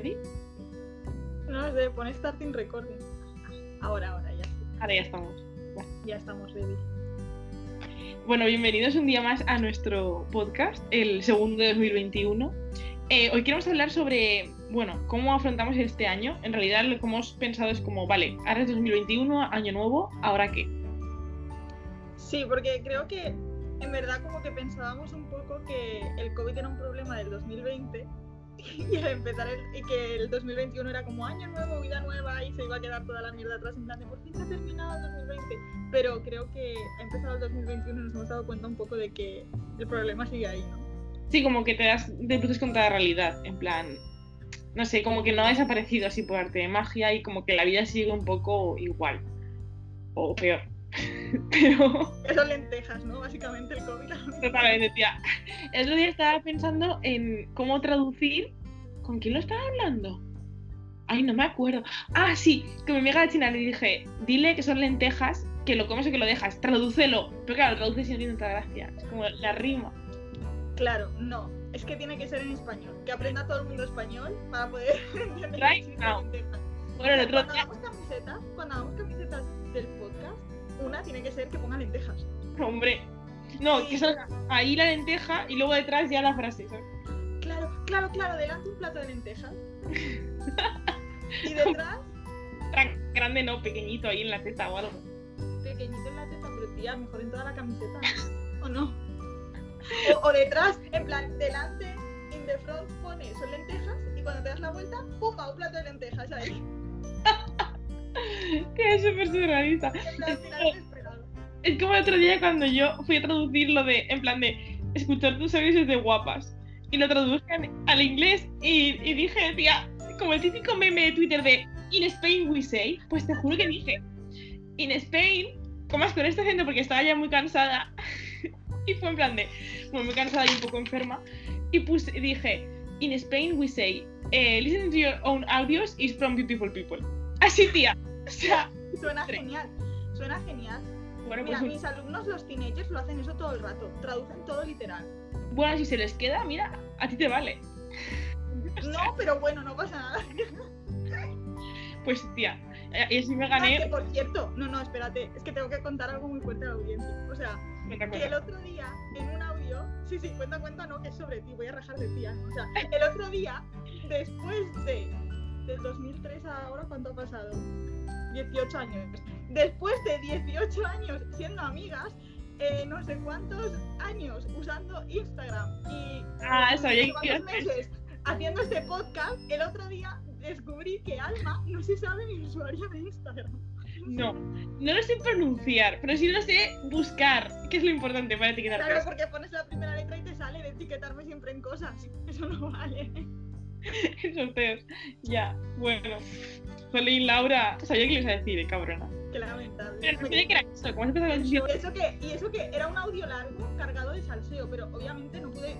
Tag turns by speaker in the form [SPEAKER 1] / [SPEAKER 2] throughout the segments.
[SPEAKER 1] ready?
[SPEAKER 2] No sé, pone starting recording. Ahora, ahora, ya.
[SPEAKER 1] Ahora ya estamos. Ya.
[SPEAKER 2] Ya estamos ready.
[SPEAKER 1] Bueno, bienvenidos un día más a nuestro podcast, el segundo de 2021. Eh, hoy queremos hablar sobre, bueno, cómo afrontamos este año. En realidad lo que hemos pensado es como, vale, ahora es 2021, año nuevo, ¿ahora qué?
[SPEAKER 2] Sí, porque creo que en verdad como que pensábamos un poco que el COVID era un problema del 2020 y empezar el, y que el 2021 era como año nuevo, vida nueva y se iba a quedar toda la mierda atrás en plan de por fin se ha terminado el 2020. Pero creo que ha empezado el 2021 y nos hemos dado cuenta un poco de que el problema sigue ahí, ¿no?
[SPEAKER 1] Sí, como que te das de bruces contra la realidad, en plan, no sé, como que no ha desaparecido así por arte de magia y como que la vida sigue un poco igual, o peor. Pero...
[SPEAKER 2] Eso lentejas, ¿no? Básicamente el COVID.
[SPEAKER 1] Totalmente, tía. El otro día estaba pensando en cómo traducir. ¿Con quién lo estaba hablando? Ay, no me acuerdo. Ah, sí, que mi amiga china le dije, dile que son lentejas, que lo comes o que lo dejas, tradúcelo. Pero claro, traduce si no tiene tanta gracia. Es como la rima.
[SPEAKER 2] Claro, no. Es que tiene que ser en español. Que aprenda todo el mundo español para poder entender
[SPEAKER 1] Right now.
[SPEAKER 2] lentejas.
[SPEAKER 1] Bueno, el otro
[SPEAKER 2] Cuando
[SPEAKER 1] día.
[SPEAKER 2] hagamos camisetas, cuando hagamos camisetas del podcast, una tiene que ser que ponga lentejas.
[SPEAKER 1] Hombre. No,
[SPEAKER 2] Sí.
[SPEAKER 1] que son ahí la lenteja y luego detrás ya la frase. ¿sabes?
[SPEAKER 2] Claro, claro, claro, delante un plato de lentejas. y detrás,
[SPEAKER 1] Tan grande no, pequeñito ahí en la teta o algo.
[SPEAKER 2] pequeñito en la teta, pero tía, mejor en toda la camiseta. ¿O no? O, o detrás, en plan, delante, in the front pone son lentejas y cuando te das la vuelta, ¡pumba! Un plato de lentejas ahí.
[SPEAKER 1] Que es súper surrealista. Es como el otro día cuando yo fui a traducir lo de, en plan de, escuchar tus servicios de guapas. Y lo traduje al- al inglés y, y dije, tía, como el típico meme de Twitter de, In Spain we say, pues te juro que dije, In Spain, comas con este acento porque estaba ya muy cansada. y fue en plan de, bueno, muy cansada y un poco enferma. Y puse, dije, In Spain we say, eh, listen to your own audios is from beautiful people. Así, tía. O sea,
[SPEAKER 2] Suena
[SPEAKER 1] Tres.
[SPEAKER 2] genial. Suena genial.
[SPEAKER 1] bueno,
[SPEAKER 2] Mira,
[SPEAKER 1] pues
[SPEAKER 2] mis alumnos, los teenagers, lo hacen eso todo el rato. Traducen todo literal.
[SPEAKER 1] Bueno, si se les queda, mira, a ti te vale.
[SPEAKER 2] No, pero bueno, no pasa nada.
[SPEAKER 1] Pues tía, eh, y así me
[SPEAKER 2] Ah, que
[SPEAKER 1] gané.
[SPEAKER 2] por cierto, no, no, espérate, es que tengo que contar algo muy fuerte a la audiencia. O sea, que el otro día, en un audio, sí, sí, cuenta, cuenta, no, que es sobre ti, voy a rajar de ti, Ana. O sea, el otro día, después de, del 2003 a ahora, ¿cuánto ha pasado? 18 años. Después de 18 años siendo amigas, eh, no sé cuántos años usando Instagram y
[SPEAKER 1] Ah, decir.
[SPEAKER 2] meses haciendo este podcast, el otro día descubrí que Alma no se sabe mi usuario de Instagram.
[SPEAKER 1] No, no lo sé pronunciar, pero sí lo sé buscar, que es lo importante para etiquetar
[SPEAKER 2] Claro, porque pones la primera letra y te sale de etiquetarme siempre en cosas. Eso no vale.
[SPEAKER 1] Esos feos. Ya, bueno. Jolín, Laura, sabía que le ibas a decir, eh, cabrona.
[SPEAKER 2] Qué lamentable.
[SPEAKER 1] Pero no sabía que era eso, ¿cómo empezado con
[SPEAKER 2] Y
[SPEAKER 1] eso?
[SPEAKER 2] que, y eso que era un audio largo cargado de salseo, pero obviamente no pude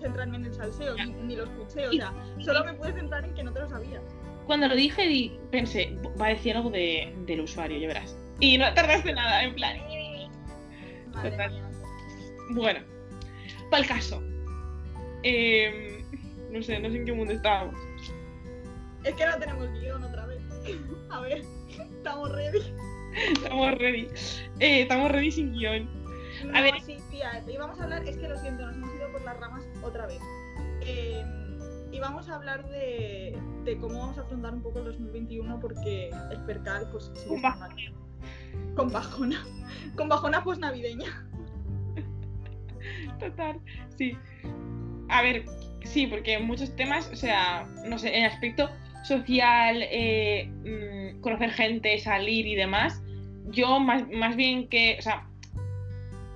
[SPEAKER 2] centrarme en el salseo, ni, ni lo escuché, o sea, solo me pude centrar en que no te lo sabías.
[SPEAKER 1] Cuando lo dije, di- pensé, va a decir algo de, del usuario, ya verás. Y no tardaste nada, en plan.
[SPEAKER 2] Madre
[SPEAKER 1] Total.
[SPEAKER 2] mía.
[SPEAKER 1] Bueno, para el caso. Em, no sé, no sé en qué mundo estábamos.
[SPEAKER 2] Es que no tenemos guion otra vez. A ver, estamos ready.
[SPEAKER 1] Estamos ready. Eh, estamos ready sin guion. A ver.
[SPEAKER 2] sí, tía, íbamos a hablar, es que lo siento, nos hemos ido por las ramas otra vez. Eh, íbamos a hablar de, de cómo vamos a afrontar un poco el 2021 porque el percal, pues sí,
[SPEAKER 1] Con
[SPEAKER 2] mal. Con bajona. Con bajona pues navideña.
[SPEAKER 1] Total, sí. A ver, sí, porque muchos temas, o sea, no sé, en aspecto social, eh, mm, conocer gente, salir y demás, yo más, más bien que, o sea,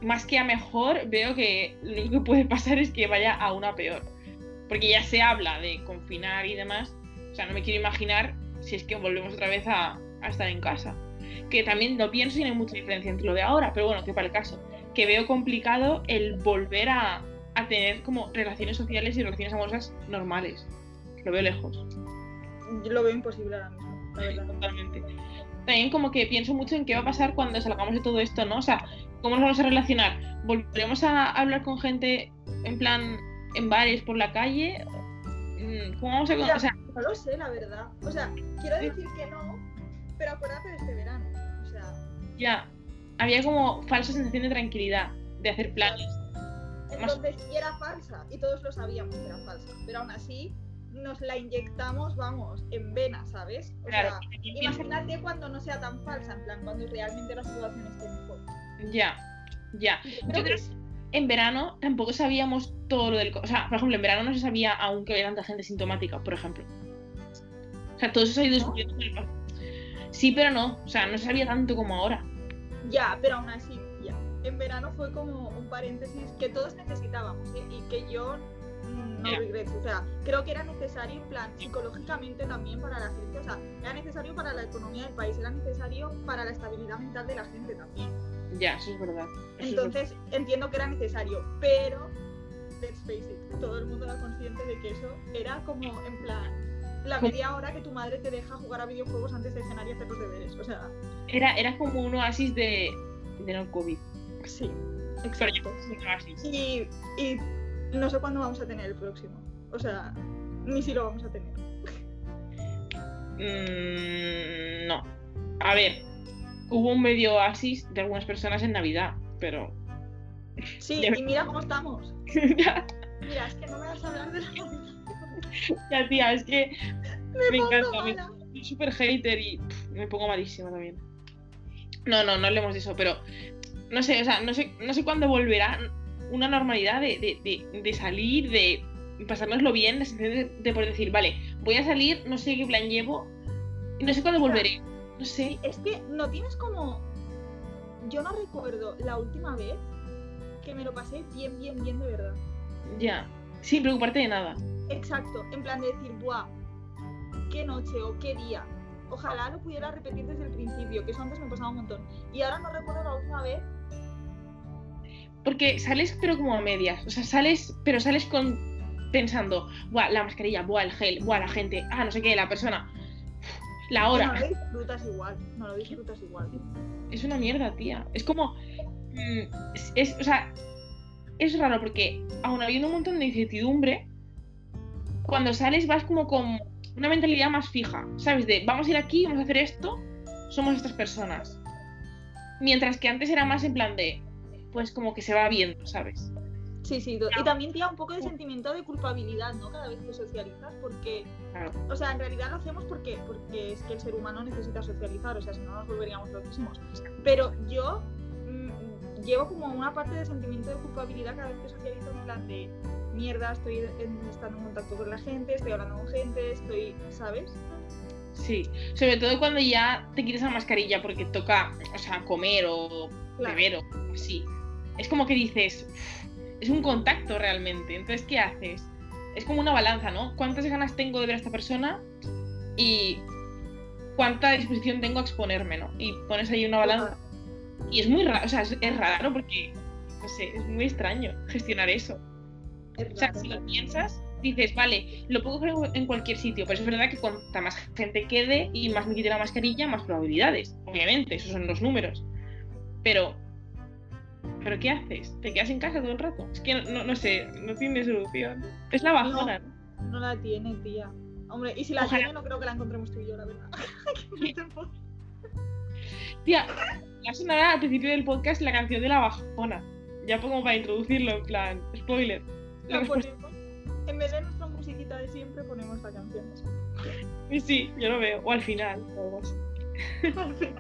[SPEAKER 1] más que a mejor, veo que lo único que puede pasar es que vaya a una peor. Porque ya se habla de confinar y demás, o sea, no me quiero imaginar si es que volvemos otra vez a, estar en casa. Que también lo pienso y no hay mucha diferencia entre lo de ahora, pero bueno, que para el caso que veo complicado el volver a, a tener como relaciones sociales y relaciones amorosas normales. Lo veo lejos,
[SPEAKER 2] Yo lo veo imposible ahora mismo, la verdad.
[SPEAKER 1] totalmente. También como que pienso mucho en qué va a pasar cuando salgamos de todo esto, ¿no? O sea, ¿cómo nos vamos a relacionar? ¿Volveremos a hablar con gente en plan en bares por la calle? mm, ¿cómo vamos a o sea,
[SPEAKER 2] no lo sé, la verdad. O sea, quiero decir que no, pero acuérdate de este verano. O sea,
[SPEAKER 1] ya había como falsa sensación de tranquilidad, de hacer planes.
[SPEAKER 2] Entonces y era falsa y todos lo sabíamos que era falsa, pero aún así nos la inyectamos, vamos, en vena, ¿sabes? O
[SPEAKER 1] Claro,
[SPEAKER 2] sea, imagínate cuando no sea tan falsa, en plan, cuando realmente la situación esté mejor.
[SPEAKER 1] Ya, ya.
[SPEAKER 2] Yo creo que
[SPEAKER 1] en verano tampoco sabíamos todo lo del... O sea, por ejemplo, en verano no se sabía aún que había tanta gente sintomática, por ejemplo. O sea, todo eso se ha ido
[SPEAKER 2] ¿No?
[SPEAKER 1] Sí, pero no. O sea, no se sabía tanto como ahora.
[SPEAKER 2] Ya, pero aún así. En verano fue como un paréntesis que todos necesitábamos ¿eh? y que yo no
[SPEAKER 1] Ya.
[SPEAKER 2] regreso. O sea, creo que era necesario, en plan, psicológicamente también para la gente. O sea, era necesario para la economía del país, era necesario para la estabilidad mental de la gente también.
[SPEAKER 1] Ya, eso es verdad. Eso es
[SPEAKER 2] Entonces, entiendo que era necesario, pero, let's face it, todo el mundo era consciente de que eso era como, en plan, la media hora que tu madre te deja jugar a videojuegos antes de cenar y hacer los deberes. O sea,
[SPEAKER 1] era, era como un oasis de, de no COVID.
[SPEAKER 2] Sí, exacto. Y, y no sé cuándo vamos a tener el próximo. O sea, ni si lo vamos a tener.
[SPEAKER 1] Mm, no. A ver, hubo un medio oasis de algunas personas en Navidad, pero...
[SPEAKER 2] Sí, y mira cómo estamos.
[SPEAKER 1] ya,
[SPEAKER 2] Mira, es que no me vas a hablar de la
[SPEAKER 1] ya, tía, es que
[SPEAKER 2] Me,
[SPEAKER 1] encanta, me- soy súper hater y pff, me pongo malísima también. No, no, no hablemos de eso, pero no sé, o sea, no sé, no sé cuándo volverá una normalidad de, de, de, de salir, de pasárnoslo bien, de, de poder decir, vale, voy a salir, no sé qué plan llevo, y no sé cuándo volveré. No sé.
[SPEAKER 2] Es que no tienes como. Yo no recuerdo la última vez que me lo pasé bien, bien, bien de verdad.
[SPEAKER 1] Ya. Sin preocuparte de nada.
[SPEAKER 2] Exacto, en plan de decir, ¡buah! ¿Qué noche o qué día? Ojalá lo pudiera repetir desde el principio, que eso antes me pasaba un montón. Y ahora no recuerdo la última vez.
[SPEAKER 1] Porque sales pero como a medias. O sea, sales, pero sales con pensando, buah, la mascarilla, buah, el gel, buah, la gente, ah, no sé qué, la persona, la hora.
[SPEAKER 2] No lo disfrutas igual, no lo disfrutas igual.
[SPEAKER 1] Es una mierda, tía. Es como. mm, es, es- o sea, es raro porque, aun habiendo un montón de incertidumbre, cuando sales vas como con una mentalidad más fija, ¿sabes? De vamos a ir aquí, vamos a hacer esto, somos estas personas. Mientras que antes era más en plan de, pues como que se va viendo, ¿sabes?
[SPEAKER 2] Sí, sí, y también tía un poco de sentimiento de culpabilidad, ¿no? Cada vez que socializas, porque,
[SPEAKER 1] Claro.
[SPEAKER 2] o sea, en realidad lo hacemos porque, porque es que el ser humano necesita socializar, o sea, si no nos volveríamos loquísimos. Pero yo mm, llevo como una parte de sentimiento de culpabilidad cada vez que socializo, en plan de mierda, estoy en- estando en contacto con la gente, estoy hablando con gente, estoy, ¿sabes?
[SPEAKER 1] Sí. Sobre todo cuando ya te quitas la mascarilla porque toca, o sea, comer o
[SPEAKER 2] Claro.
[SPEAKER 1] beber o así. Es como que dices, "Uf, es un contacto realmente. Entonces, ¿qué haces? Es como una balanza, ¿no? ¿Cuántas ganas tengo de ver a esta persona? Y cuánta disposición tengo a exponerme, ¿no? Y pones ahí una balanza. Y es muy raro, o sea, es, es raro porque, no sé, es muy extraño gestionar eso.
[SPEAKER 2] Es
[SPEAKER 1] O sea,
[SPEAKER 2] raro.
[SPEAKER 1] si lo piensas, dices, vale, lo puedo hacer en cualquier sitio, pero es verdad que cuanta más gente quede y más me quite la mascarilla, más probabilidades. Obviamente, esos son los números. Pero, ¿pero qué haces? ¿Te quedas en casa todo el rato? Es que no, no, sé, no tiene solución. Es la bajona, ¿no?
[SPEAKER 2] No la tiene, tía. Hombre, y si la
[SPEAKER 1] Ojalá.
[SPEAKER 2] tiene, no creo que la encontremos tú y yo, la verdad.
[SPEAKER 1] Tía, ya sonará al principio del podcast la canción de la bajona. Ya como para introducirlo, en plan, spoiler. La
[SPEAKER 2] la ponemos. En vez de nuestra musiquita de siempre, ponemos la canción.
[SPEAKER 1] Sí, sí, yo lo veo. O al final, o algo así.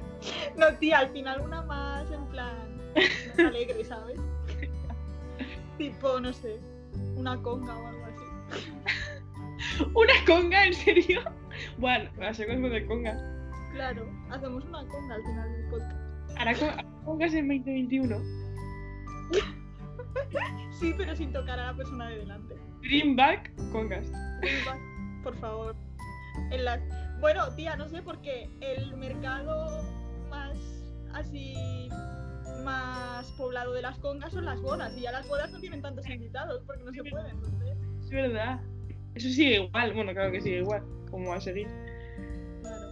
[SPEAKER 2] No, tía, al final una más, en plan, alegre, ¿sabes? tipo, no sé, una conga o algo así.
[SPEAKER 1] ¿Una conga, en serio? Bueno, la secuencia de conga.
[SPEAKER 2] Claro, hacemos una conga al final del podcast.
[SPEAKER 1] Hará con- congas en 2021.
[SPEAKER 2] Sí, pero sin tocar a la persona de delante.
[SPEAKER 1] Bring back congas.
[SPEAKER 2] Bring back, Por favor. En la... Bueno, tía, no sé, porque el mercado más así más poblado de las congas son las bodas y ya las bodas no tienen tantos invitados porque no se pueden. Entonces,
[SPEAKER 1] Es verdad. Eso sigue igual. Bueno, claro que sigue igual. ¿Cómo va a seguir?
[SPEAKER 2] claro.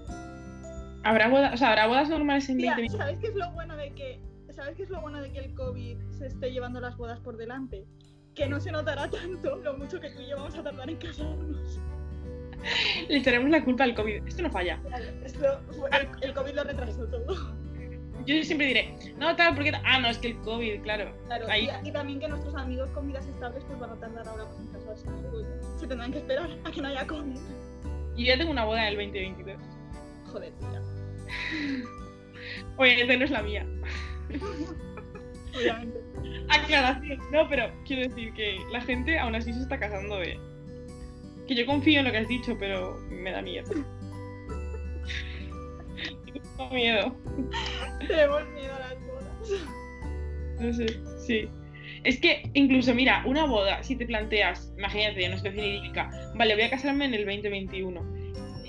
[SPEAKER 1] ¿Habrá bodas, o sea, ¿habrá bodas normales en
[SPEAKER 2] Tía,
[SPEAKER 1] 2021?
[SPEAKER 2] ¿sabes qué es lo bueno de que ¿sabes qué es lo bueno de que el COVID se esté llevando las bodas por delante? que no se notará tanto lo mucho que tú y yo vamos a tardar en casarnos.
[SPEAKER 1] Le echaremos la culpa al COVID. Esto no falla.
[SPEAKER 2] Esto, el, el COVID lo.
[SPEAKER 1] Yo siempre diré, no, tal, porque. Ah, no, es que el COVID, claro.
[SPEAKER 2] Claro,
[SPEAKER 1] Ahí.
[SPEAKER 2] y, y también que nuestros amigos con vidas estables pues van a tardar ahora más en casarse. Se tendrán que esperar a que no haya COVID.
[SPEAKER 1] Yo ya tengo una boda en el 2022.
[SPEAKER 2] Joder, tía.
[SPEAKER 1] Oye, esta no es la mía.
[SPEAKER 2] Obviamente.
[SPEAKER 1] Aclaración. No, pero quiero decir que la gente aún así se está casando de. Que yo confío en lo que has dicho, pero me da miedo. Miedo.
[SPEAKER 2] Tenemos miedo a las bodas.
[SPEAKER 1] No sé, sí. Es que incluso, mira, una boda, si te planteas, imagínate, una situación idílica, vale, voy a casarme en el 2021.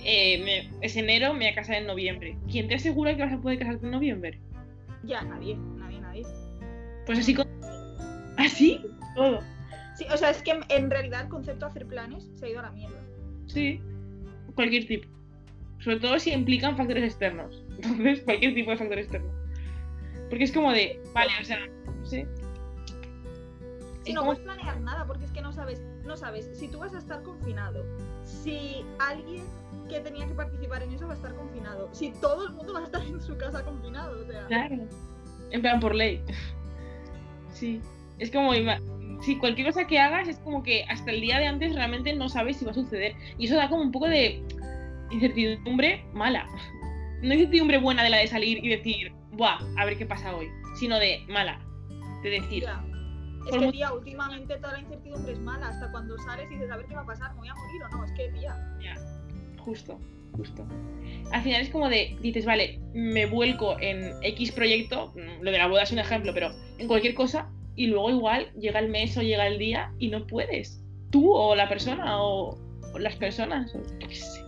[SPEAKER 1] Eh, me- es enero, me voy a casar en noviembre. ¿Quién te asegura que vas a poder casarte en noviembre?
[SPEAKER 2] Ya, nadie, nadie, nadie.
[SPEAKER 1] Pues así con... ¿Así? Todo.
[SPEAKER 2] Sí, o sea, es que en realidad el concepto de hacer planes se ha ido a la mierda.
[SPEAKER 1] Sí. Cualquier tipo. Sobre todo si implican factores externos. Entonces, cualquier tipo de factor externo. Porque es como de, vale, o sea, no sé.
[SPEAKER 2] Si no
[SPEAKER 1] como-
[SPEAKER 2] puedes planear nada porque es que no sabes, no sabes si tú vas a estar confinado, si alguien que tenía que participar en eso va a estar confinado, si todo el mundo va a estar en su casa confinado, o sea,
[SPEAKER 1] Claro. En plan, por ley. Sí. Es como, si cualquier cosa que hagas es como que hasta el día de antes realmente no sabes si va a suceder. Y eso da como un poco de incertidumbre mala. No incertidumbre buena de la de salir y decir, buah, a ver qué pasa hoy. Sino de mala. De decir,
[SPEAKER 2] es que tía, últimamente toda la incertidumbre es mala, hasta cuando sales y dices a ver qué va a pasar, me voy a morir o no, es que tía,
[SPEAKER 1] Ya, justo, justo. Al final es como de, dices, vale, me vuelco en X proyecto, mm, lo de la boda es un ejemplo, pero en cualquier cosa, y luego igual llega el mes o llega el día y no puedes. Tú o la persona o, o las personas. o yo qué sé.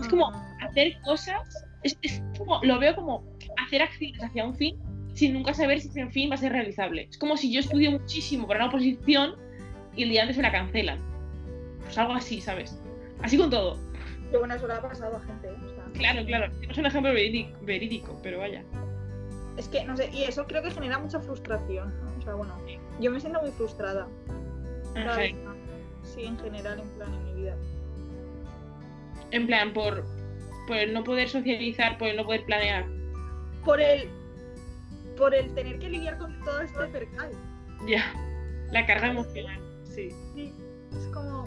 [SPEAKER 1] Es como hacer cosas, es, es como, lo veo como hacer acciones hacia un fin sin nunca saber si ese fin va a ser realizable. Es como si yo estudio muchísimo para una oposición y el día antes me la cancelan. Pues algo así, ¿sabes? Así con todo.
[SPEAKER 2] Que bueno, eso le ha pasado a gente, ¿eh? o sea,
[SPEAKER 1] Claro, claro. Es un ejemplo verídico, verídico, pero vaya.
[SPEAKER 2] Es que, no sé, y eso creo que genera mucha frustración, ¿no? O sea, bueno, yo me siento muy frustrada,
[SPEAKER 1] Ajá.
[SPEAKER 2] Sí, en general, en plan, en mi vida.
[SPEAKER 1] En plan, por, por el no poder socializar, por el no poder planear.
[SPEAKER 2] Por el, por el tener que lidiar con todo este percal.
[SPEAKER 1] Ya. La carga emocional. Sí.
[SPEAKER 2] Sí, es como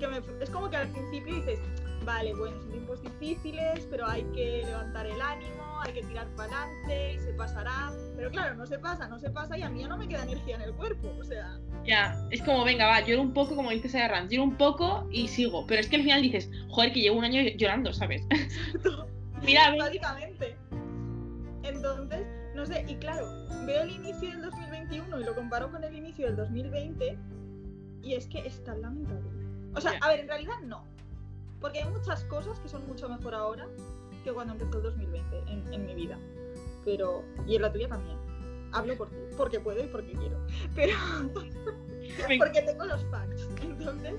[SPEAKER 2] que me- es como que al principio dices, vale, bueno, son tiempos difíciles, pero hay que levantar el ánimo, hay que tirar para adelante y se pasará. Pero claro, no se pasa, no se pasa y a mí ya no me queda energía en el cuerpo, o sea,
[SPEAKER 1] Ya. Es como, venga, va, lloro un poco, como dices a Rand, lloro un poco y sigo. Pero es que al final dices, joder, que llevo un año llorando, ¿sabes? Mira, ven.
[SPEAKER 2] básicamente. Entonces, no sé, y claro, veo el inicio del 2021 y lo comparo con el inicio del 2020 y es que es tan lamentable. O sea, a ver, en realidad no. Porque hay muchas cosas que son mucho mejor ahora que cuando empezó el 2020 en, en mi vida. Pero, y en la tuya también. Hablo por ti, porque puedo y porque quiero. Pero, porque tengo los facts. Entonces,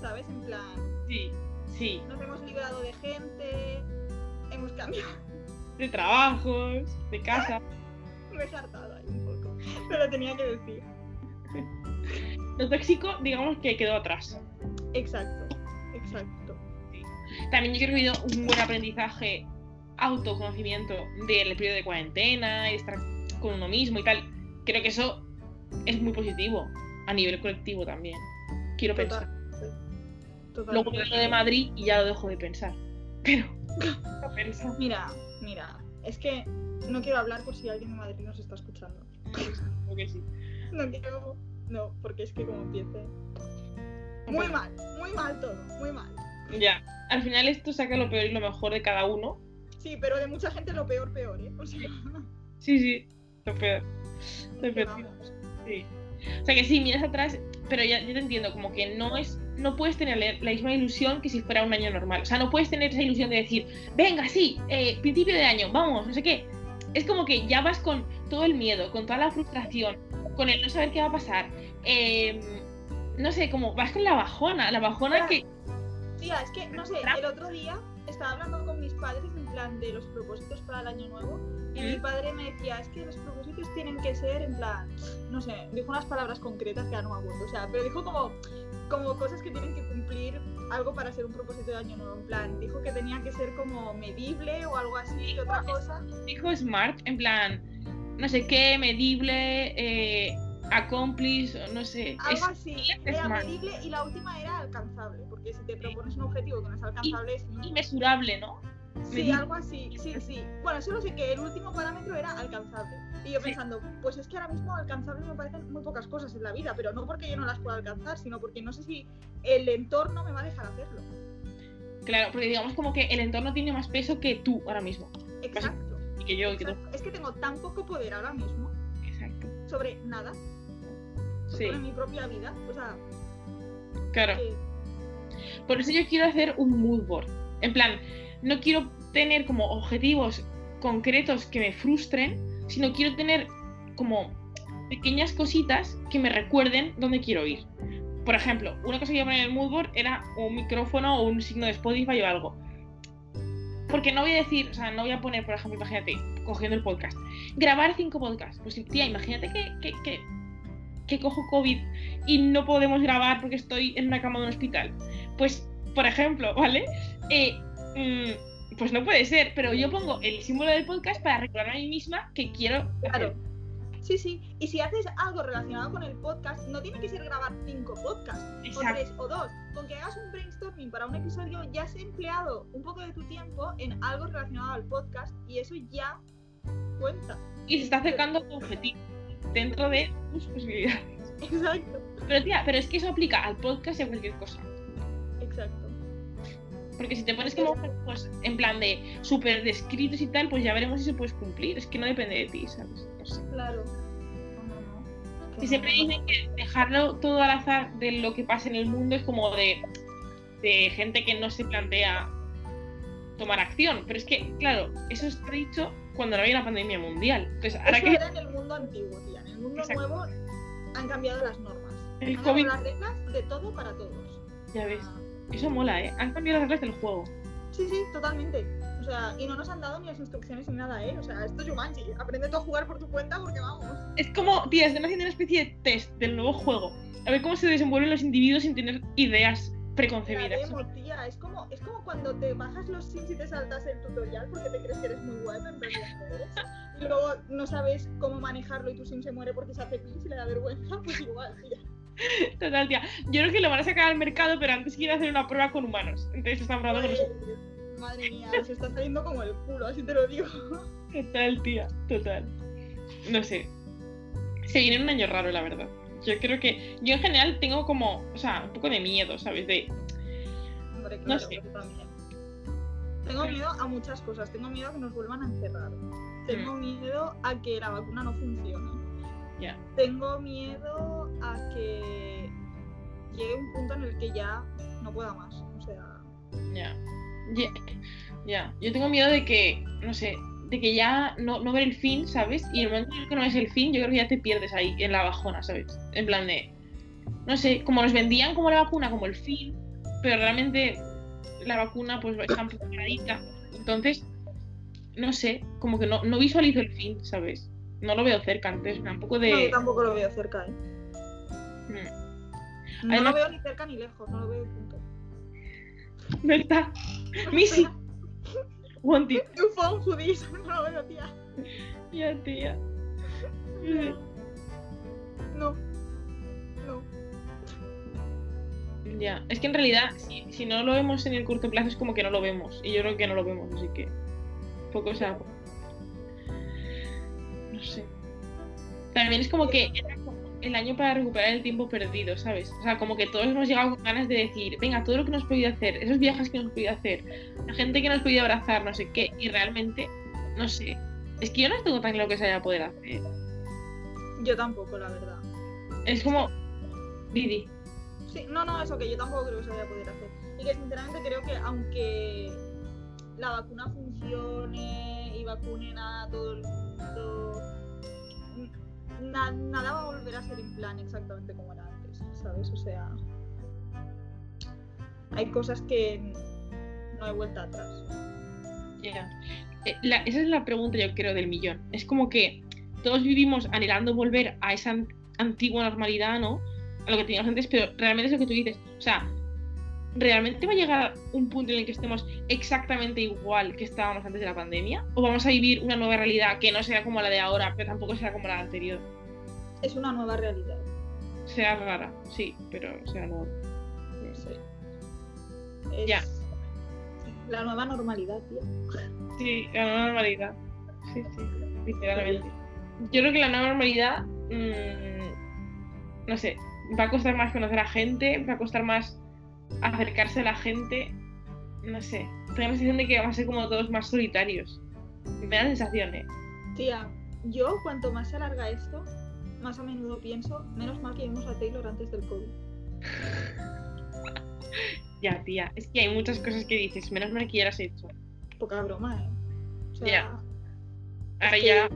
[SPEAKER 2] ¿sabes? En plan,
[SPEAKER 1] Sí, sí.
[SPEAKER 2] nos hemos librado de gente, hemos cambiado.
[SPEAKER 1] De trabajos, de casa.
[SPEAKER 2] Me he hartado ahí un poco. Pero tenía que decir.
[SPEAKER 1] Lo tóxico, digamos que quedó atrás.
[SPEAKER 2] Exacto, exacto.
[SPEAKER 1] También yo creo que ha habido un buen aprendizaje, autoconocimiento del periodo de cuarentena, y estar con uno mismo y tal. Creo que eso es muy positivo a nivel colectivo también. Quiero pensar. Luego veo lo de Madrid y ya lo dejo de pensar. Pero no.
[SPEAKER 2] Mira, mira, es que no quiero hablar por si alguien de Madrid nos está escuchando.
[SPEAKER 1] Creo que sí.
[SPEAKER 2] No quiero. No, porque es que como empiece. Muy mal, muy mal todo, muy mal.
[SPEAKER 1] Ya. Al final esto saca lo peor y lo mejor de cada uno.
[SPEAKER 2] Sí, pero de mucha gente lo peor, peor, ¿eh? O sea,
[SPEAKER 1] Sí, sí. Lo peor. Lo peor. Sí. O sea que sí, miras atrás, pero ya, ya te entiendo, como que no es, no puedes tener la misma ilusión que si fuera un año normal. O sea, no puedes tener esa ilusión de decir, venga, sí, eh, principio de año, vamos, no sé qué. Es como que ya vas con todo el miedo, con toda la frustración, con el no saber qué va a pasar. eh, no sé, como vas con la bajona, la bajona
[SPEAKER 2] Claro.
[SPEAKER 1] que.
[SPEAKER 2] Tía, es que, no sé, el otro día estaba hablando con mis padres en plan de los propósitos para el año nuevo y mi padre me decía, es que los propósitos tienen que ser en plan, no sé, dijo unas palabras concretas que ya no me acuerdo, o sea, pero dijo como, como cosas que tienen que cumplir algo para ser un propósito de año nuevo, en plan, dijo que tenía que ser como medible o algo así, y otra cosa.
[SPEAKER 1] Dijo Smart, en plan, no sé qué, medible, eh, accomplish, o no sé.
[SPEAKER 2] Algo así,
[SPEAKER 1] es
[SPEAKER 2] medible y la última era alcanzable, porque si te propones un objetivo que no es alcanzable es
[SPEAKER 1] inmesurable, ¿no?
[SPEAKER 2] Sí,
[SPEAKER 1] medible.
[SPEAKER 2] algo así, sí, sí. Bueno, solo sé que el último parámetro era alcanzable. Y yo
[SPEAKER 1] Sí.
[SPEAKER 2] pensando, pues es que ahora mismo alcanzable me parecen muy pocas cosas en la vida, pero no porque yo no las pueda alcanzar, sino porque no sé si el entorno me va a dejar hacerlo.
[SPEAKER 1] Claro, porque digamos como que el entorno tiene más peso que tú ahora mismo.
[SPEAKER 2] Exacto.
[SPEAKER 1] Y que yo, y que tú.
[SPEAKER 2] exacto. Es que tengo tan poco poder ahora mismo
[SPEAKER 1] Exacto.
[SPEAKER 2] sobre nada,
[SPEAKER 1] Sí,
[SPEAKER 2] sobre mi propia vida. O sea,
[SPEAKER 1] claro.
[SPEAKER 2] que
[SPEAKER 1] Por eso yo quiero hacer un mood board. En plan, no quiero tener como objetivos concretos que me frustren, sino quiero tener como pequeñas cositas que me recuerden dónde quiero ir. Por ejemplo, una cosa que iba a poner en el mood board era un micrófono o un signo de Spotify o algo. Porque no voy a decir, o sea, no voy a poner, por ejemplo, imagínate, cogiendo el podcast, grabar cinco podcasts. Pues tía, imagínate que, que, que, que cojo COVID y no podemos grabar porque estoy en una cama de un hospital. Pues, por ejemplo, ¿vale? Eh, mm, pues no puede ser, pero yo pongo el símbolo del podcast para recordar a mí misma que quiero
[SPEAKER 2] Claro.
[SPEAKER 1] hacer.
[SPEAKER 2] Sí, sí. Y si haces algo relacionado con el podcast, no tiene que ser grabar cinco podcasts, o
[SPEAKER 1] Exacto.
[SPEAKER 2] tres, o dos. Con que hagas un brainstorming para un episodio, ya has empleado un poco de tu tiempo en algo relacionado al podcast y eso ya cuenta.
[SPEAKER 1] Y se está acercando a tu objetivo dentro de tus posibilidades.
[SPEAKER 2] Exacto.
[SPEAKER 1] Pero tía, pero es que eso aplica al podcast y a cualquier cosa.
[SPEAKER 2] Exacto.
[SPEAKER 1] Porque si te pones como pues, en plan de súper descritos y tal, pues ya veremos si se puedes cumplir. Es que no depende de ti, ¿sabes? No sé.
[SPEAKER 2] Claro. No,
[SPEAKER 1] Y siempre dicen que dejarlo todo al azar de lo que pasa en el mundo es como de, de gente que no se plantea tomar acción. Pero es que, claro, eso está dicho cuando no había una pandemia mundial. Entonces, ahora
[SPEAKER 2] Eso
[SPEAKER 1] que
[SPEAKER 2] era en el mundo antiguo, mundo
[SPEAKER 1] Exacto.
[SPEAKER 2] nuevo han cambiado las normas.
[SPEAKER 1] el
[SPEAKER 2] Han
[SPEAKER 1] COVID,
[SPEAKER 2] las reglas de todo para todos.
[SPEAKER 1] ya ves,
[SPEAKER 2] Ah,
[SPEAKER 1] eso mola, ¿eh? Han cambiado las reglas del juego.
[SPEAKER 2] Sí, sí, totalmente. O sea, y no nos han dado ni las instrucciones ni nada, ¿eh? O sea, esto es Jumanji. Aprende tú a jugar por tu cuenta porque vamos.
[SPEAKER 1] Es como, tía, están haciendo una especie de test del nuevo juego. A ver cómo se desenvuelven los individuos sin tener ideas
[SPEAKER 2] La
[SPEAKER 1] preconcebidas.
[SPEAKER 2] demo, tía, es como, es como cuando te bajas los sims y te saltas el tutorial porque te crees que eres muy guay, pero en realidad no eres. Y luego no sabes cómo manejarlo y tu sim se muere porque se hace pis y le da vergüenza, pues igual, tía.
[SPEAKER 1] Total, tía. Yo creo que lo van a sacar al mercado, pero antes quieren hacer una prueba con humanos. Entonces están probando con nosotros.
[SPEAKER 2] Madre mía, se está saliendo como el culo, así te lo digo.
[SPEAKER 1] Total, tía, total. No sé. Se viene un año raro, la verdad. Yo creo que. Yo en general tengo como. O sea, un poco de miedo, ¿sabes? De.
[SPEAKER 2] Hombre,
[SPEAKER 1] No
[SPEAKER 2] claro,
[SPEAKER 1] sé.
[SPEAKER 2] yo también. Tengo miedo a muchas cosas. Tengo miedo a que nos vuelvan a encerrar. Tengo miedo a que la vacuna no funcione.
[SPEAKER 1] Ya.
[SPEAKER 2] Tengo miedo a que llegue un punto en el que ya no pueda más. O sea,
[SPEAKER 1] Ya. Ya. Ya. Yo tengo miedo de que. No sé. De que ya no, no ver el fin, ¿sabes? Y en el momento en el que no ves el fin, yo creo que ya te pierdes ahí, en la bajona, ¿sabes? En plan de. No sé, como nos vendían como la vacuna, como el fin, pero realmente la vacuna, pues está preparadita. Entonces, no sé, como que no, no visualizo el fin, ¿sabes? No lo veo cerca, entonces un poco
[SPEAKER 2] no, yo
[SPEAKER 1] de.
[SPEAKER 2] tampoco lo veo cerca, ¿eh?
[SPEAKER 1] Mm.
[SPEAKER 2] No
[SPEAKER 1] Además-
[SPEAKER 2] lo veo ni cerca ni lejos, no lo veo punto.
[SPEAKER 1] Está. Missy. Want it.
[SPEAKER 2] You found foodies, no tía.
[SPEAKER 1] Ya, tía.
[SPEAKER 2] No. No.
[SPEAKER 1] Ya, es que en realidad, si, si no lo vemos en el corto plazo, es como que no lo vemos. Y yo creo que no lo vemos, así que. Poco, o sea. No sé. También es como que el año para recuperar el tiempo perdido, ¿sabes? O sea, como que todos hemos llegado con ganas de decir, venga, todo lo que hemos podido hacer, esos viajes que hemos podido hacer, la gente que nos podido abrazar, no sé qué, y realmente, no sé. Es que yo no tengo tan claro que se vaya a poder hacer.
[SPEAKER 2] Yo tampoco, la verdad.
[SPEAKER 1] Es como. Didi.
[SPEAKER 2] Sí, no, no, eso que yo tampoco creo que se vaya a poder hacer. Y que sinceramente creo que aunque la vacuna funcione y vacunen a todo el mundo, na- nada va a volver a ser en plan exactamente como era antes, ¿sabes? O sea, hay cosas que no hay vuelta atrás.
[SPEAKER 1] Eh, esa es la pregunta, yo creo, del millón. Es como que todos vivimos anhelando volver a esa an- antigua normalidad, ¿no? A lo que teníamos antes, pero realmente es lo que tú dices. O sea, ¿realmente va a llegar un punto en el que estemos exactamente igual que estábamos antes de la pandemia? ¿O vamos a vivir una nueva realidad que no sea como la de ahora, pero tampoco será como la anterior?
[SPEAKER 2] Es una nueva realidad.
[SPEAKER 1] Sea rara, sí, pero sea nueva.
[SPEAKER 2] Sí. Es
[SPEAKER 1] Ya.
[SPEAKER 2] La nueva normalidad, tío.
[SPEAKER 1] Sí, la nueva normalidad. Sí, sí, literalmente. Yo creo que la nueva normalidad, mm, no sé, va a costar más conocer a gente, va a costar más acercarse a la gente, no sé. Tengo la sensación de que vamos a ser como todos más solitarios. Me da la sensación, ¿eh?
[SPEAKER 2] Tía, yo cuanto más se alarga esto, más a menudo pienso, menos mal que vimos a Taylor antes del COVID.
[SPEAKER 1] Ya, tía, es que hay muchas cosas que dices, menos mal que ya las he hecho.
[SPEAKER 2] Poca broma, ¿eh? O sea,
[SPEAKER 1] Ya. Ahora
[SPEAKER 2] es que
[SPEAKER 1] ya,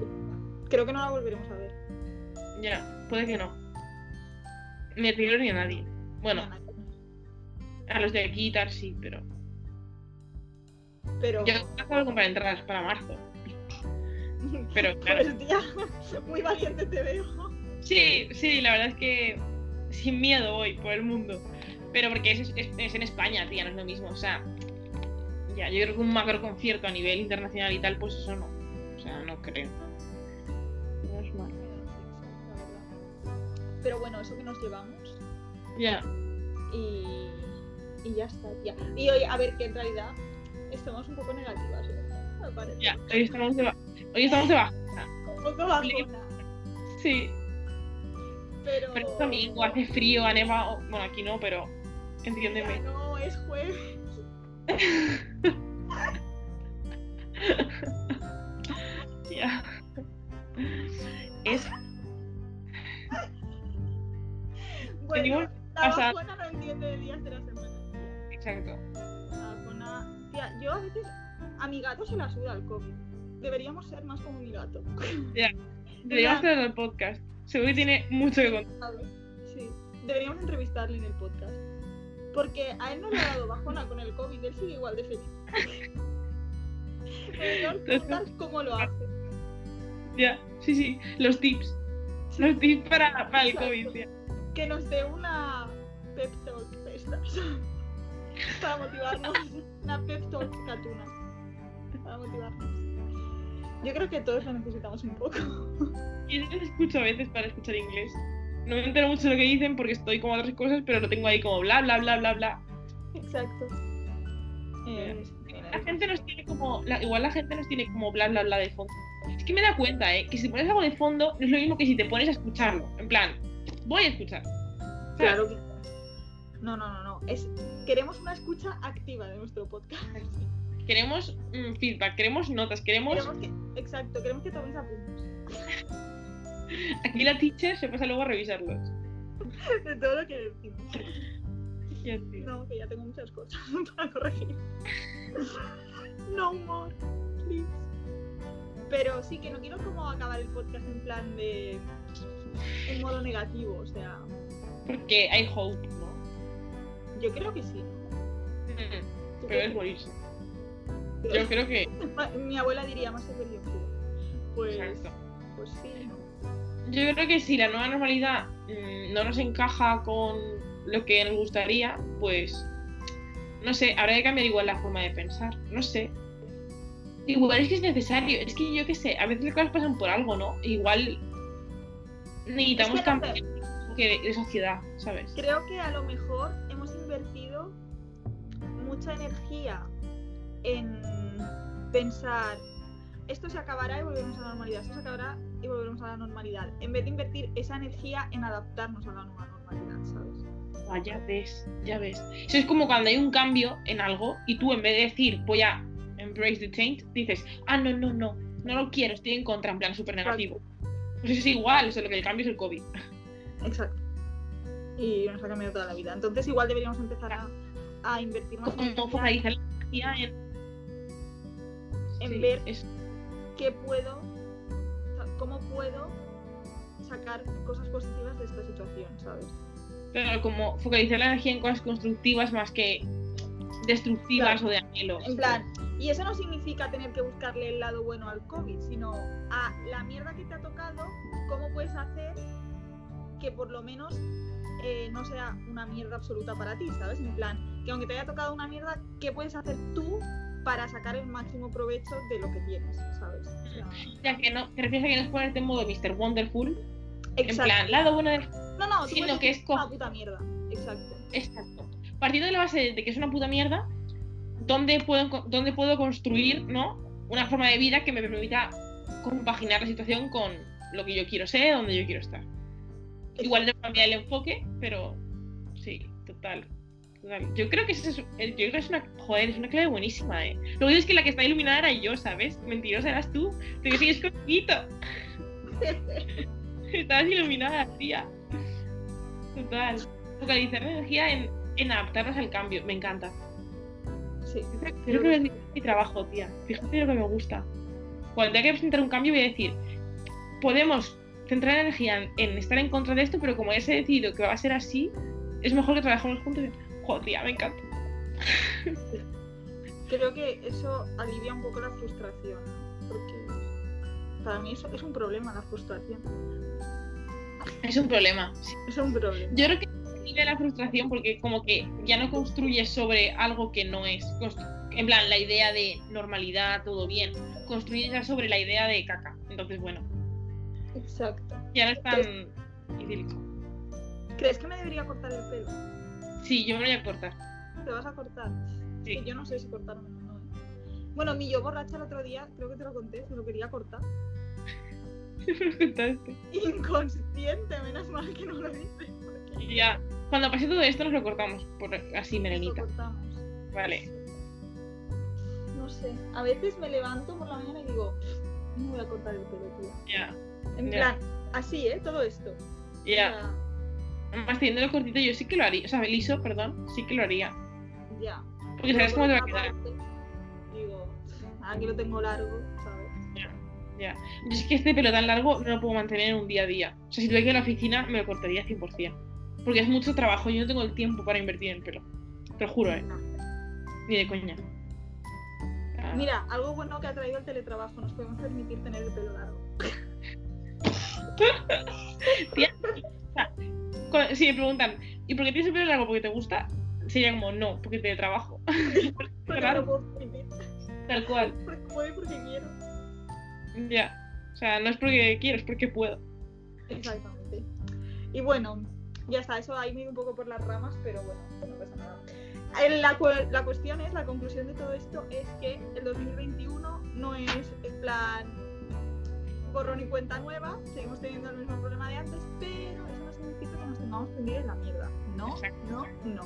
[SPEAKER 2] Creo que no la volveremos a ver.
[SPEAKER 1] ya, puede que no. Ni a Taylor ni a nadie. Bueno, a los de tal sí, pero...
[SPEAKER 2] Pero.
[SPEAKER 1] Yo acabo de comprar entradas para marzo. Pero claro.
[SPEAKER 2] Pues tía, muy valiente te veo.
[SPEAKER 1] Sí, sí, la verdad es que sin miedo voy por el mundo. Pero porque es, es- es en España, tía, no es lo mismo. O sea, ya, yo creo que un macro concierto a nivel internacional y tal, pues eso no. O sea, no creo. No es mal.
[SPEAKER 2] Pero bueno, eso que nos llevamos.
[SPEAKER 1] Ya,
[SPEAKER 2] Y, y ya está, tía. Y oye, a ver, que en realidad estamos un poco negativas, ¿eh?
[SPEAKER 1] Ya. Hoy estamos de, ba- hoy estamos de baja.
[SPEAKER 2] Un poco bajona.
[SPEAKER 1] Sí.
[SPEAKER 2] Pero.
[SPEAKER 1] Pero es domingo, hace frío, ha nevado. Bueno, aquí no, pero
[SPEAKER 2] Ya
[SPEAKER 1] entiéndeme.
[SPEAKER 2] no, es jueves.
[SPEAKER 1] Ya. Es
[SPEAKER 2] Bueno, la bajona no entiende de días de la semana.
[SPEAKER 1] Exacto.
[SPEAKER 2] Bajona. Tía, yo a veces a mi gato se la suda el COVID. Deberíamos ser más como mi gato.
[SPEAKER 1] Deberíamos hacerlo el podcast. Seguro que tiene mucho que contar.
[SPEAKER 2] Sí. Deberíamos entrevistarle en el podcast. Porque a él no le ha dado bajona con el COVID, él sigue igual de feliz. Deberíamos cómo lo hace.
[SPEAKER 1] Ya, sí, sí. Los tips. Los tips para, para el COVID, tía.
[SPEAKER 2] Que nos dé una pep talk de estas. Para motivarnos. Una pep talk catuna. Para motivarnos. Yo creo que todos lo necesitamos un poco.
[SPEAKER 1] Y yo escucho a veces para escuchar inglés. No me entero mucho de lo que dicen porque estoy como a otras cosas, pero lo tengo ahí como bla, bla, bla, bla, bla.
[SPEAKER 2] Exacto. Eh,
[SPEAKER 1] La gente nos tiene como. la- igual la gente nos tiene como bla, bla, bla de fondo. Es que me da cuenta, ¿eh? Que si pones algo de fondo no es lo mismo que si te pones a escucharlo. En plan, voy a escuchar. ¿sabes?
[SPEAKER 2] Claro que no, no, no, no. Es, queremos una escucha activa de nuestro podcast.
[SPEAKER 1] Queremos mm, feedback, queremos notas, queremos.
[SPEAKER 2] Queremos que, exacto, queremos que toméis apuntes
[SPEAKER 1] Aquí la teacher se pasa luego a revisarlos.
[SPEAKER 2] de todo lo que decimos.
[SPEAKER 1] Ya.
[SPEAKER 2] No, que ya tengo muchas cosas para corregir. No more, please. Pero sí que no quiero como acabar el podcast en plan de en modo negativo, o sea,
[SPEAKER 1] Porque hay hope, ¿no?
[SPEAKER 2] Yo creo que sí.
[SPEAKER 1] Mm,
[SPEAKER 2] ¿Tú
[SPEAKER 1] Pero
[SPEAKER 2] qué
[SPEAKER 1] es morirse.
[SPEAKER 2] crees?
[SPEAKER 1] Yo creo que.
[SPEAKER 2] Mi abuela diría más en Cuba. Pues,
[SPEAKER 1] Exacto.
[SPEAKER 2] pues sí, ¿no?
[SPEAKER 1] Yo creo que si la nueva normalidad mm, no nos encaja con lo que nos gustaría, pues no sé, habrá que cambiar igual la forma de pensar, no sé. Igual es que es necesario, es que yo qué sé, a veces las cosas pasan por algo, ¿no? Igual necesitamos
[SPEAKER 2] Es que
[SPEAKER 1] cambiar de, sociedad, ¿sabes?
[SPEAKER 2] Creo que a lo mejor invertido mucha energía en pensar esto se acabará y volveremos a la normalidad, esto se acabará y volveremos a la normalidad, en vez de invertir esa energía en adaptarnos a la nueva normalidad, ¿sabes?
[SPEAKER 1] Ah, ya ves, ya ves. Eso es como cuando hay un cambio en algo y tú en vez de decir voy a embrace the change, dices, ah, no, no, no, no lo quiero, estoy en contra, en plan súper negativo. Pues eso es igual, eso es lo que el cambio es el COVID.
[SPEAKER 2] Exacto. Y nos ha cambiado toda la vida. Entonces igual deberíamos empezar a, a invertir más energía
[SPEAKER 1] focalizar la energía en,
[SPEAKER 2] en
[SPEAKER 1] sí,
[SPEAKER 2] ver
[SPEAKER 1] es-
[SPEAKER 2] qué puedo, cómo puedo sacar cosas positivas de esta situación, ¿sabes?
[SPEAKER 1] Pero como focalizar la energía en cosas constructivas más que destructivas
[SPEAKER 2] Claro.
[SPEAKER 1] o de anhelos.
[SPEAKER 2] En plan, y eso no significa tener que buscarle el lado bueno al COVID, sino a la mierda que te ha tocado, cómo puedes hacer que por lo menos eh, no sea una mierda absoluta para ti, ¿sabes? En plan, que aunque te haya tocado una mierda, ¿qué puedes hacer tú para sacar el máximo provecho de lo que tienes, ¿sabes? O sea,
[SPEAKER 1] Ya que no, te refieres a que no es ponerte en modo Mr. Wonderful. En
[SPEAKER 2] exacto.
[SPEAKER 1] plan, lado bueno del
[SPEAKER 2] no, no,
[SPEAKER 1] sino que es
[SPEAKER 2] una puta mierda. Exacto.
[SPEAKER 1] Exacto. Partiendo de la base de que es una puta mierda, ¿dónde puedo, dónde puedo construir ¿no? una forma de vida que me permita compaginar la situación con lo que yo quiero ser, donde yo quiero estar? Igual debo cambiar el enfoque, pero sí, total. total. Yo creo que es, eh, yo creo que es una, joder, es una clave buenísima, eh. Lo que es que la que está iluminada era yo, ¿sabes? Mentirosa eras tú. Te que sigues conmigo. Estabas iluminada, tía. Total. Focalizar la energía en, en adaptarnos al cambio. Me encanta.
[SPEAKER 2] Sí.
[SPEAKER 1] Creo que es mi trabajo, tía. Fíjate lo que me gusta. Cuando tenga que presentar un cambio, voy a decir: podemos centrar energía en, en estar en contra de esto, pero como ya se ha decidido que va a ser así, es mejor que trabajemos juntos. Joder, tía, me encanta.
[SPEAKER 2] Creo que eso alivia un poco la frustración, ¿no? porque para mí eso es un problema, la frustración.
[SPEAKER 1] Es un problema. sí.
[SPEAKER 2] Es un problema.
[SPEAKER 1] Yo creo que alivia la frustración porque, como que ya no construyes sobre algo que no es. En plan, la idea de normalidad, todo bien. Construyes ya sobre la idea de caca. Entonces, bueno,
[SPEAKER 2] Exacto.
[SPEAKER 1] ya no es tan idílico.
[SPEAKER 2] ¿Crees que me debería cortar el pelo?
[SPEAKER 1] Sí, yo me lo voy a cortar.
[SPEAKER 2] ¿Te vas a cortar?
[SPEAKER 1] Sí.
[SPEAKER 2] Yo no sé si cortarme o no. Bueno, mi yo borracha el otro día, creo que te lo conté, se lo quería cortar.
[SPEAKER 1] lo contaste.
[SPEAKER 2] Inconsciente, menos mal que no lo porque
[SPEAKER 1] Y ya, cuando pase todo esto nos lo cortamos, por así,
[SPEAKER 2] Lo
[SPEAKER 1] merenita.
[SPEAKER 2] cortamos.
[SPEAKER 1] Vale.
[SPEAKER 2] No sé. A veces me levanto por la mañana y digo, no voy a cortar el pelo, tío.
[SPEAKER 1] Ya,
[SPEAKER 2] En plan, así, ¿eh? Todo esto.
[SPEAKER 1] ya. Además, teniéndolo cortito, yo sí que lo haría. O sea, liso, perdón, sí que lo haría.
[SPEAKER 2] Ya.
[SPEAKER 1] Porque sabes cómo te va a quedar.
[SPEAKER 2] parte, Digo, aquí lo tengo largo, ¿sabes?
[SPEAKER 1] Ya. Yo es que este pelo tan largo no lo puedo mantener en un día a día. O sea, si tuviera que ir a la oficina, me lo cortaría 100%. Porque es mucho trabajo y yo no tengo el tiempo para invertir en pelo. Te lo juro, ¿eh?
[SPEAKER 2] No.
[SPEAKER 1] Ni de coña.
[SPEAKER 2] Mira, algo bueno que ha traído el teletrabajo, nos podemos permitir tener el pelo largo.
[SPEAKER 1] Si me preguntan, ¿y por qué tienes el pelo largo? ¿Porque te gusta? Sería como, no, porque te trabajo. Claro. Tal cual.
[SPEAKER 2] Porque puedo y porque quiero.
[SPEAKER 1] Ya. O sea, no es porque quiero, es porque puedo.
[SPEAKER 2] Exactamente. Y bueno, ya está, eso ahí me ido un poco por las ramas, pero bueno, no pasa nada. La, cu- la cuestión es, la conclusión de todo esto es que el 2021 no es en plan borrón y cuenta nueva, seguimos teniendo el mismo problema de antes, pero eso no significa que nos tengamos que hundir en la mierda. No,
[SPEAKER 1] Exacto.
[SPEAKER 2] no, no.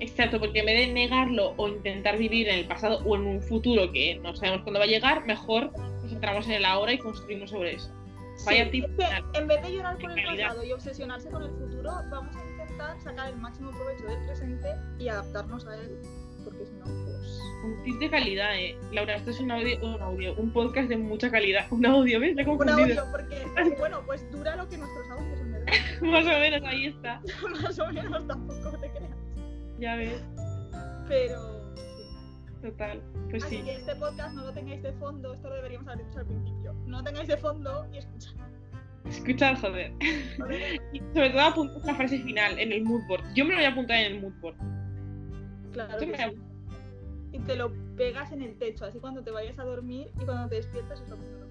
[SPEAKER 1] Exacto, porque en vez de negarlo o intentar vivir en el pasado o en un futuro que no sabemos cuándo va a llegar, mejor nos centramos en el ahora y construimos sobre eso. Vaya
[SPEAKER 2] Sí,
[SPEAKER 1] tip
[SPEAKER 2] es que
[SPEAKER 1] final.
[SPEAKER 2] en vez de llorar por el pasado y obsesionarse con el futuro, vamos a intentar sacar el máximo provecho del presente y adaptarnos a él, porque si no.
[SPEAKER 1] Un tip de calidad, eh. Laura, esto es un audio, un audio, un podcast de mucha calidad. Un audio, ¿ves?
[SPEAKER 2] Un audio, porque, bueno, pues dura lo que nuestros audios, en verdad.
[SPEAKER 1] Más o menos, ahí está.
[SPEAKER 2] Más o menos tampoco te creas.
[SPEAKER 1] Ya ves.
[SPEAKER 2] Pero sí.
[SPEAKER 1] Total. Pues
[SPEAKER 2] Así
[SPEAKER 1] sí.
[SPEAKER 2] que este podcast no lo tengáis de fondo, esto lo deberíamos haber dicho al principio. No lo tengáis de fondo y escuchad.
[SPEAKER 1] Escuchad, joder. Y sobre todo apuntad la frase final en el mood board. Yo me lo voy a apuntar en el mood board.
[SPEAKER 2] Claro
[SPEAKER 1] Tú
[SPEAKER 2] que
[SPEAKER 1] me-
[SPEAKER 2] sí. Y te lo pegas en el techo, así cuando te vayas a dormir y cuando te despiertas es lo primero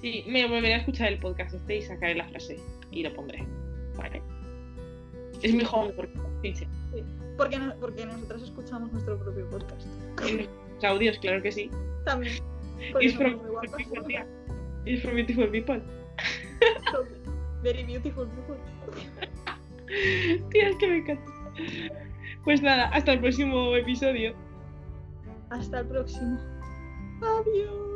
[SPEAKER 1] Sí, me volveré a escuchar el podcast este y sacaré la frase y lo pondré. Vale. Es mi homework. Sí, sí.
[SPEAKER 2] Porque, no- porque nosotros escuchamos nuestro propio podcast.
[SPEAKER 1] Los audios, claro que sí.
[SPEAKER 2] También.
[SPEAKER 1] It's from,
[SPEAKER 2] guapas.
[SPEAKER 1] people, tía. It's from beautiful people.
[SPEAKER 2] Very beautiful people.
[SPEAKER 1] Tía, es que me encanta. Pues nada, hasta el próximo episodio.
[SPEAKER 2] Hasta el próximo. Adiós.